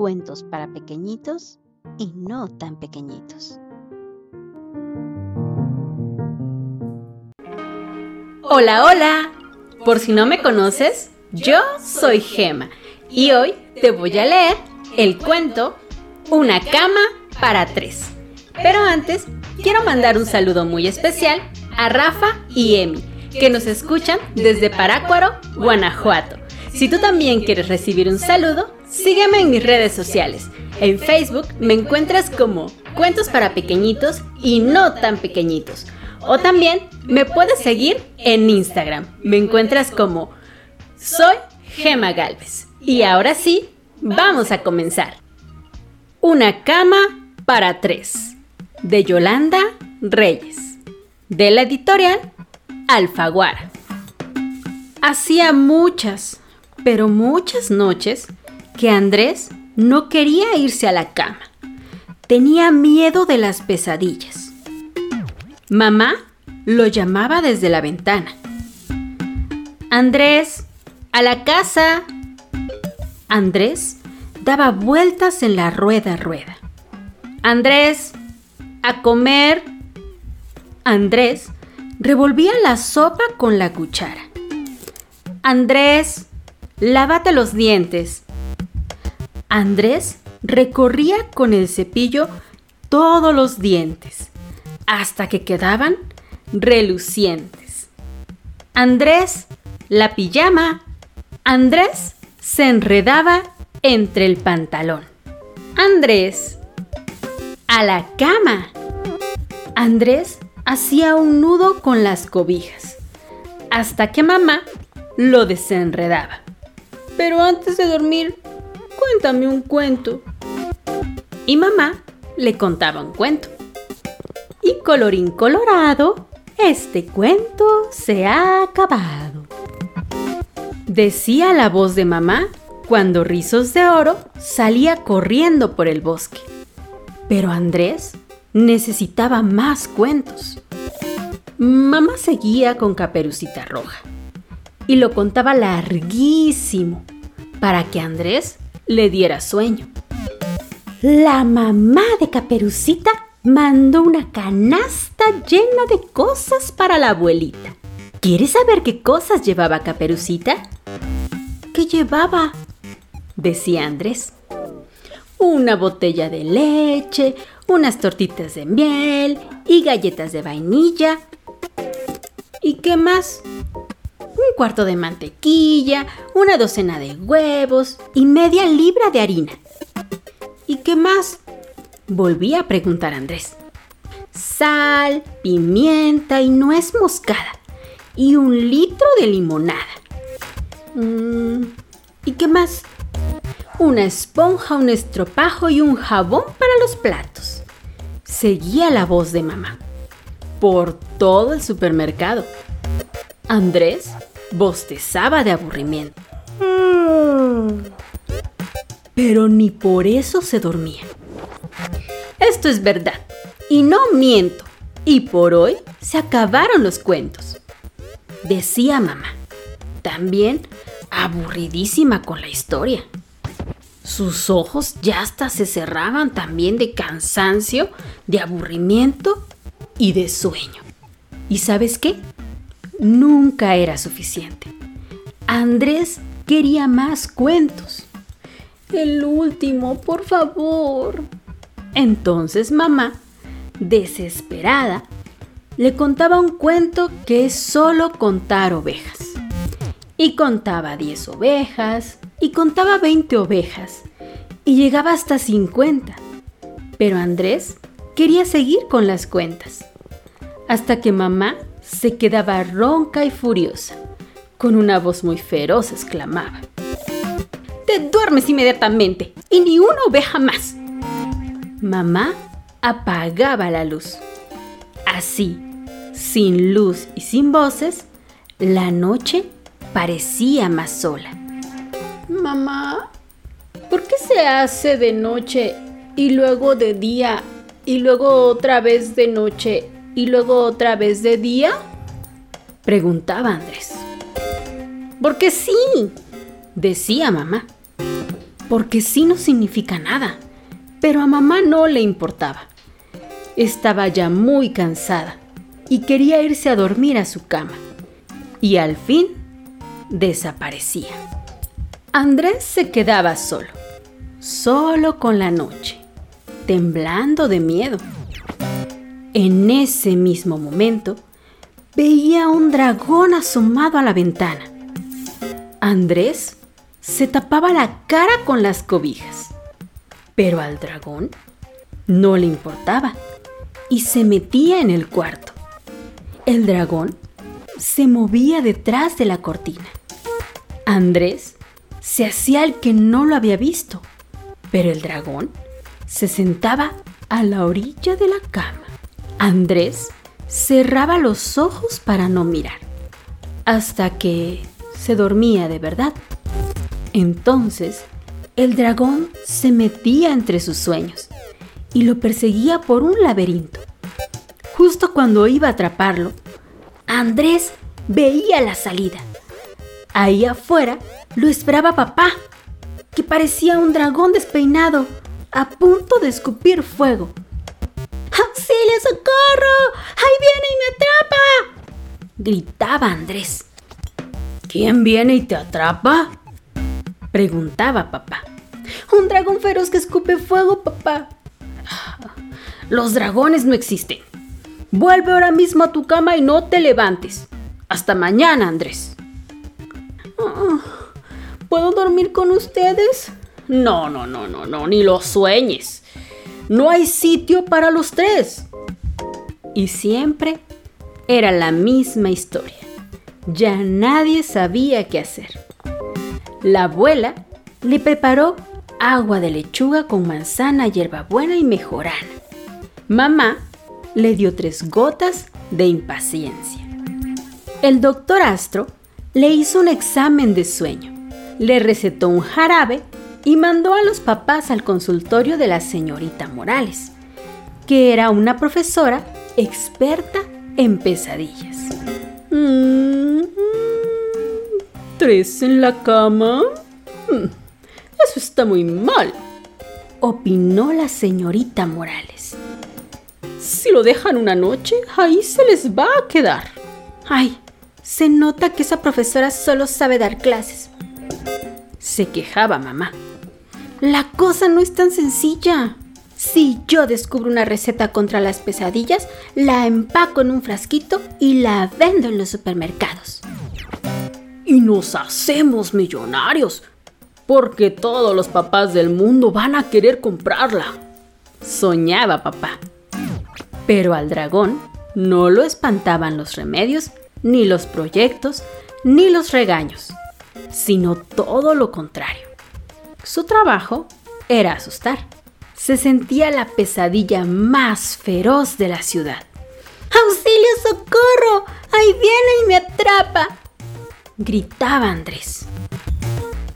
cuentos para pequeñitos y no tan pequeñitos. Hola, hola. Por si no me conoces, yo soy Gema y hoy te voy a leer el cuento Una cama para tres. Pero antes, quiero mandar un saludo muy especial a Rafa y Emi, que nos escuchan desde Parácuaro, Guanajuato. Si tú también quieres recibir un saludo, sígueme en mis redes sociales. En Facebook me encuentras como Cuentos para Pequeñitos y No tan Pequeñitos. O también me puedes seguir en Instagram. Me encuentras como Soy Gema Galvez. Y ahora sí, vamos a comenzar. Una cama para tres. De Yolanda Reyes. De la editorial Alfaguara. Hacía muchas, pero muchas noches que Andrés no quería irse a la cama. Tenía miedo de las pesadillas. Mamá lo llamaba desde la ventana. Andrés, a la casa. Andrés daba vueltas en la rueda rueda. Andrés, a comer. Andrés revolvía la sopa con la cuchara. Andrés, lávate los dientes. Andrés recorría con el cepillo todos los dientes hasta que quedaban relucientes. Andrés, la pijama. Andrés se enredaba entre el pantalón. Andrés, a la cama. Andrés hacía un nudo con las cobijas hasta que mamá lo desenredaba. Pero antes de dormir, cuéntame un cuento. Y mamá le contaba un cuento. Y colorín colorado, este cuento se ha acabado. Decía la voz de mamá cuando Rizos de Oro salía corriendo por el bosque. Pero Andrés necesitaba más cuentos. Mamá seguía con Caperucita Roja y lo contaba larguísimo para que Andrés le diera sueño. La mamá de Caperucita mandó una canasta llena de cosas para la abuelita. ¿Quieres saber qué cosas llevaba Caperucita? ¿Qué llevaba? decía Andrés. Una botella de leche, unas tortitas de miel y galletas de vainilla. ¿Y qué más? Cuarto de mantequilla, una docena de huevos y media libra de harina. ¿Y qué más? Volví a preguntar a Andrés. Sal, pimienta y nuez moscada. Y un litro de limonada. Mm, ¿Y qué más? Una esponja, un estropajo y un jabón para los platos. Seguía la voz de mamá. Por todo el supermercado. Andrés bostezaba de aburrimiento. Pero ni por eso se dormía. Esto es verdad, y no miento. Y por hoy se acabaron los cuentos. Decía mamá, también aburridísima con la historia. Sus ojos ya hasta se cerraban también de cansancio, de aburrimiento y de sueño. ¿Y sabes qué? Nunca era suficiente. Andrés quería más cuentos. El último, por favor. Entonces mamá, desesperada, le contaba un cuento que es solo contar ovejas. Y contaba 10 ovejas, y contaba 20 ovejas, y llegaba hasta 50. Pero Andrés quería seguir con las cuentas. Hasta que mamá se quedaba ronca y furiosa. Con una voz muy feroz exclamaba. Te duermes inmediatamente y ni una oveja más. Mamá apagaba la luz. Así, sin luz y sin voces, la noche parecía más sola. Mamá, ¿por qué se hace de noche y luego de día y luego otra vez de noche y luego otra vez de día? Preguntaba Andrés. Porque sí, decía mamá. porque sí no significa nada, pero a mamá no le importaba. Estaba ya muy cansada y quería irse a dormir a su cama. Y al fin desaparecía. Andrés se quedaba solo, solo con la noche, temblando de miedo. En ese mismo momento, veía un dragón asomado a la ventana. Andrés se tapaba la cara con las cobijas, pero al dragón no le importaba y se metía en el cuarto. El dragón se movía detrás de la cortina. Andrés se hacía el que no lo había visto, pero el dragón se sentaba a la orilla de la cama. Andrés cerraba los ojos para no mirar, hasta que se dormía de verdad. Entonces, el dragón se metía entre sus sueños y lo perseguía por un laberinto. Justo cuando iba a atraparlo, Andrés veía la salida. Ahí afuera lo esperaba papá, que parecía un dragón despeinado, a punto de escupir fuego. ¡Auxilio, socorro! ¡Ahí viene y me atrapa! gritaba Andrés. ¿Quién viene y te atrapa? preguntaba papá. Un dragón feroz que escupe fuego, papá. Los dragones no existen. Vuelve ahora mismo a tu cama y no te levantes. Hasta mañana, Andrés. ¿Puedo dormir con ustedes? No, no, no, no, no, ni lo sueñes. No hay sitio para los tres. Y siempre era la misma historia. Ya nadie sabía qué hacer. La abuela le preparó agua de lechuga con manzana, hierbabuena y mejorana. Mamá le dio tres gotas de impaciencia. El doctor Astro le hizo un examen de sueño, le recetó un jarabe y mandó a los papás al consultorio de la señorita Morales, que era una profesora experta en pesadillas. Mm, ¿Tres en la cama? Mm, eso está muy mal, opinó la señorita Morales. Si lo dejan una noche, ahí se les va a quedar. Ay, se nota que esa profesora solo sabe dar clases. Se quejaba mamá. La cosa no es tan sencilla. Si yo descubro una receta contra las pesadillas, la empaco en un frasquito y la vendo en los supermercados. Y nos hacemos millonarios, porque todos los papás del mundo van a querer comprarla. Soñaba papá. Pero al dragón no lo espantaban los remedios, ni los proyectos, ni los regaños, sino todo lo contrario. Su trabajo era asustar. Se sentía la pesadilla más feroz de la ciudad. ¡Auxilio, socorro! ¡Ahí viene y me atrapa! gritaba Andrés.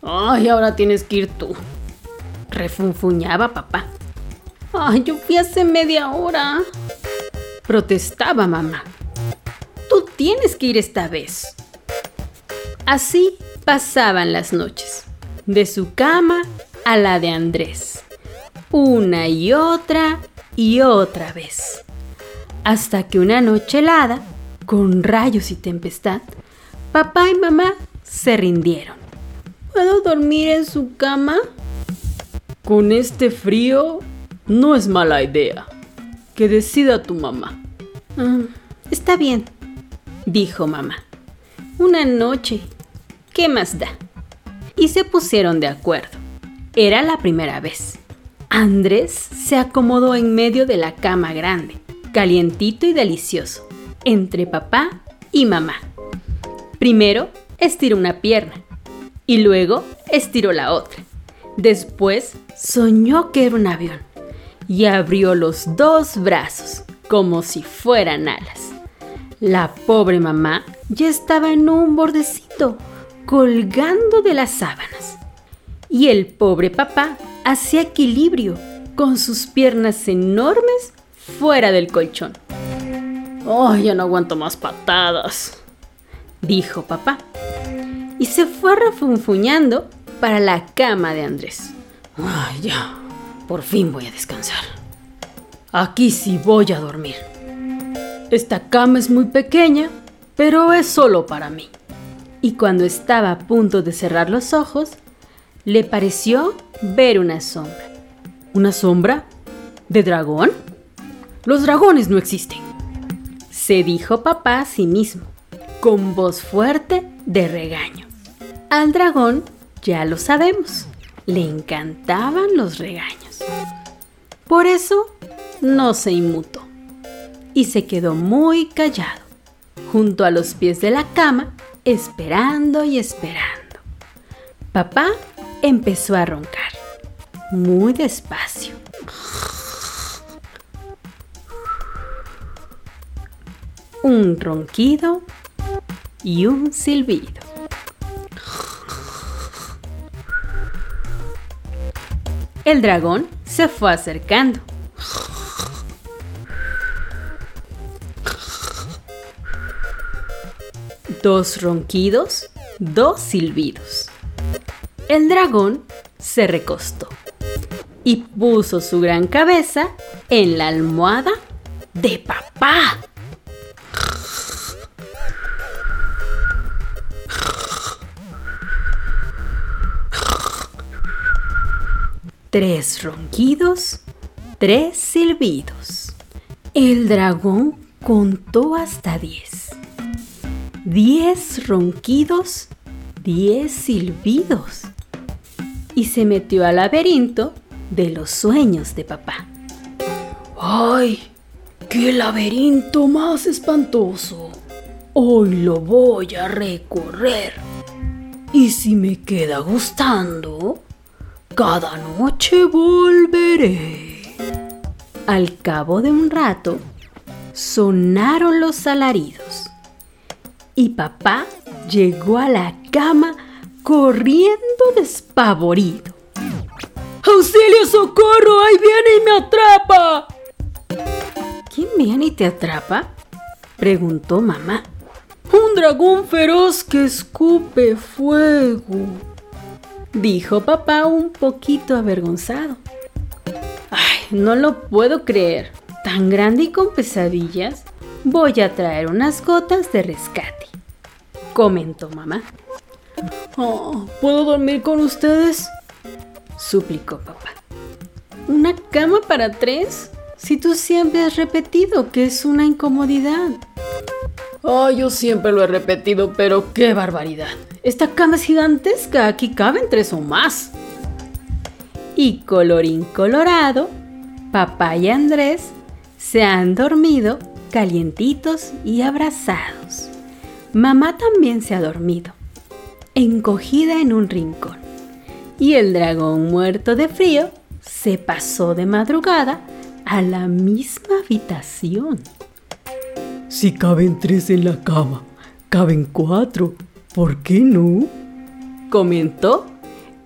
¡Ay, ahora tienes que ir tú! refunfuñaba papá. ¡Ay, yo fui hace media hora! protestaba mamá. Tú tienes que ir esta vez. Así pasaban las noches de su cama a la de Andrés, una y otra y otra vez, hasta que una noche helada, con rayos y tempestad, papá y mamá se rindieron. ¿Puedo dormir en su cama? Con este frío no es mala idea. Que decida tu mamá. Ah, está bien, dijo mamá. Una noche. ¿Qué más da? y se pusieron de acuerdo. Era la primera vez. Andrés se acomodó en medio de la cama grande, calientito y delicioso, entre papá y mamá. Primero estiró una pierna y luego estiró la otra. Después soñó que era un avión y abrió los dos brazos como si fueran alas. La pobre mamá ya estaba en un bordecito colgando de las sábanas. Y el pobre papá hacía equilibrio con sus piernas enormes fuera del colchón. ¡Ay, ya no aguanto más patadas! dijo papá. Y se fue refunfuñando para la cama de Andrés. Ay, ya. Por fin voy a descansar. Aquí sí voy a dormir. Esta cama es muy pequeña, pero es solo para mí. Y cuando estaba a punto de cerrar los ojos, le pareció ver una sombra. ¿Una sombra? ¿De dragón? Los dragones no existen. Se dijo papá a sí mismo, con voz fuerte de regaño. Al dragón, ya lo sabemos, le encantaban los regaños. Por eso, no se inmutó y se quedó muy callado, junto a los pies de la cama, esperando y esperando. Papá empezó a roncar, muy despacio. Un ronquido y un silbido. El dragón se fue acercando. Dos ronquidos, dos silbidos. El dragón se recostó y puso su gran cabeza en la almohada de papá. Tres ronquidos, tres silbidos. El dragón contó hasta diez. Diez ronquidos, diez silbidos. Y se metió al laberinto de los sueños de papá. ¡Ay! ¡Qué laberinto más espantoso! Hoy lo voy a recorrer. Y si me queda gustando, cada noche volveré. Al cabo de un rato, sonaron los alaridos y papá llegó a la cama corriendo despavorido. ¡Auxilio, socorro! ¡Ahí viene y me atrapa! ¿Quién viene y te atrapa? preguntó mamá. Un dragón feroz que escupe fuego dijo papá un poquito avergonzado. Ay, no lo puedo creer. Tan grande y con pesadillas. Voy a traer unas gotas de rescate, comentó mamá. Oh, ¿Puedo dormir con ustedes? suplicó papá. ¿Una cama para tres? Si tú siempre has repetido que es una incomodidad. Oh, yo siempre lo he repetido, pero qué barbaridad. Esta cama es gigantesca, aquí caben tres o más. Y colorín colorado, papá y Andrés se han dormido calientitos y abrazados. Mamá también se ha dormido, encogida en un rincón. Y el dragón muerto de frío se pasó de madrugada a la misma habitación. Si caben tres en la cama, caben cuatro. ¿Por qué no? comentó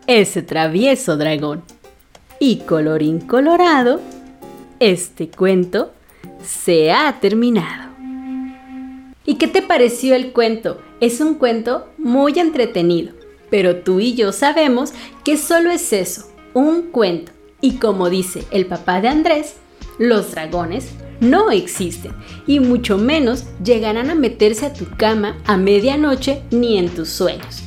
ese travieso dragón. Y colorín colorado, este cuento se ha terminado. ¿Y qué te pareció el cuento? Es un cuento muy entretenido, pero tú y yo sabemos que solo es eso, un cuento. Y como dice el papá de Andrés, los dragones no existen y mucho menos llegarán a meterse a tu cama a medianoche ni en tus sueños.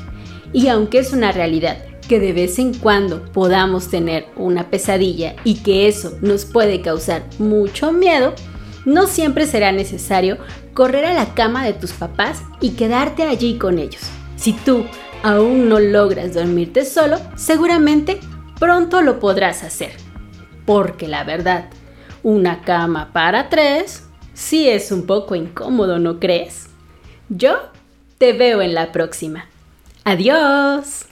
Y aunque es una realidad que de vez en cuando podamos tener una pesadilla y que eso nos puede causar mucho miedo, no siempre será necesario correr a la cama de tus papás y quedarte allí con ellos. Si tú aún no logras dormirte solo, seguramente pronto lo podrás hacer. Porque la verdad, una cama para tres sí es un poco incómodo, ¿no crees? Yo te veo en la próxima. Adiós.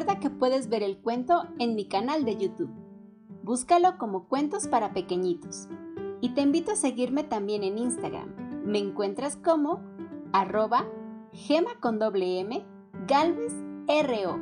Recuerda que puedes ver el cuento en mi canal de YouTube. Búscalo como Cuentos para Pequeñitos. Y te invito a seguirme también en Instagram. Me encuentras como arroba gema con doble M Galvez RO.